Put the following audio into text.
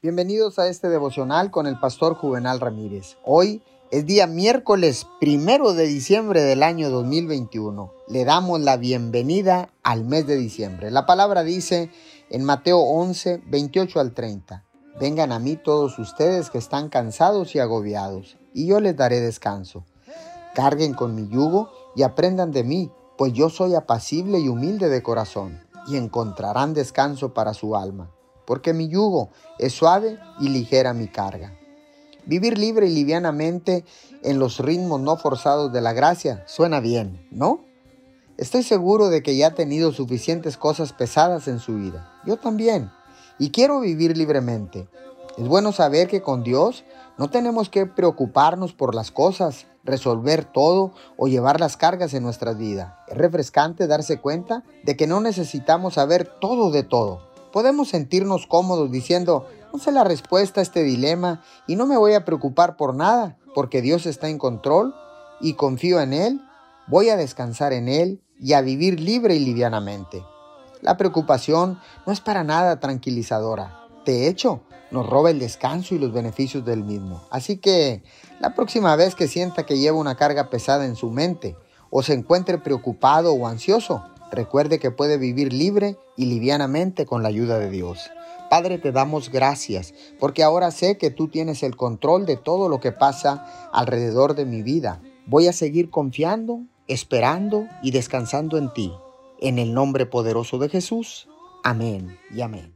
Bienvenidos a este devocional con el pastor Juvenal Ramírez. Hoy es día miércoles primero de diciembre del año 2021. Le damos la bienvenida al mes de diciembre. La palabra dice en Mateo 11, 28 al 30. Vengan a mí todos ustedes que están cansados y agobiados, y yo les daré descanso. Carguen con mi yugo y aprendan de mí, pues yo soy apacible y humilde de corazón, y encontrarán descanso para su alma porque mi yugo es suave y ligera mi carga. Vivir libre y livianamente en los ritmos no forzados de la gracia suena bien, ¿no? Estoy seguro de que ya ha tenido suficientes cosas pesadas en su vida. Yo también. Y quiero vivir libremente. Es bueno saber que con Dios no tenemos que preocuparnos por las cosas, resolver todo o llevar las cargas en nuestras vidas. Es refrescante darse cuenta de que no necesitamos saber todo de todo podemos sentirnos cómodos diciendo, no sé la respuesta a este dilema y no me voy a preocupar por nada, porque Dios está en control y confío en Él, voy a descansar en Él y a vivir libre y livianamente. La preocupación no es para nada tranquilizadora. De hecho, nos roba el descanso y los beneficios del mismo. Así que la próxima vez que sienta que lleva una carga pesada en su mente o se encuentre preocupado o ansioso, Recuerde que puede vivir libre y livianamente con la ayuda de Dios. Padre, te damos gracias porque ahora sé que tú tienes el control de todo lo que pasa alrededor de mi vida. Voy a seguir confiando, esperando y descansando en ti. En el nombre poderoso de Jesús. Amén y amén.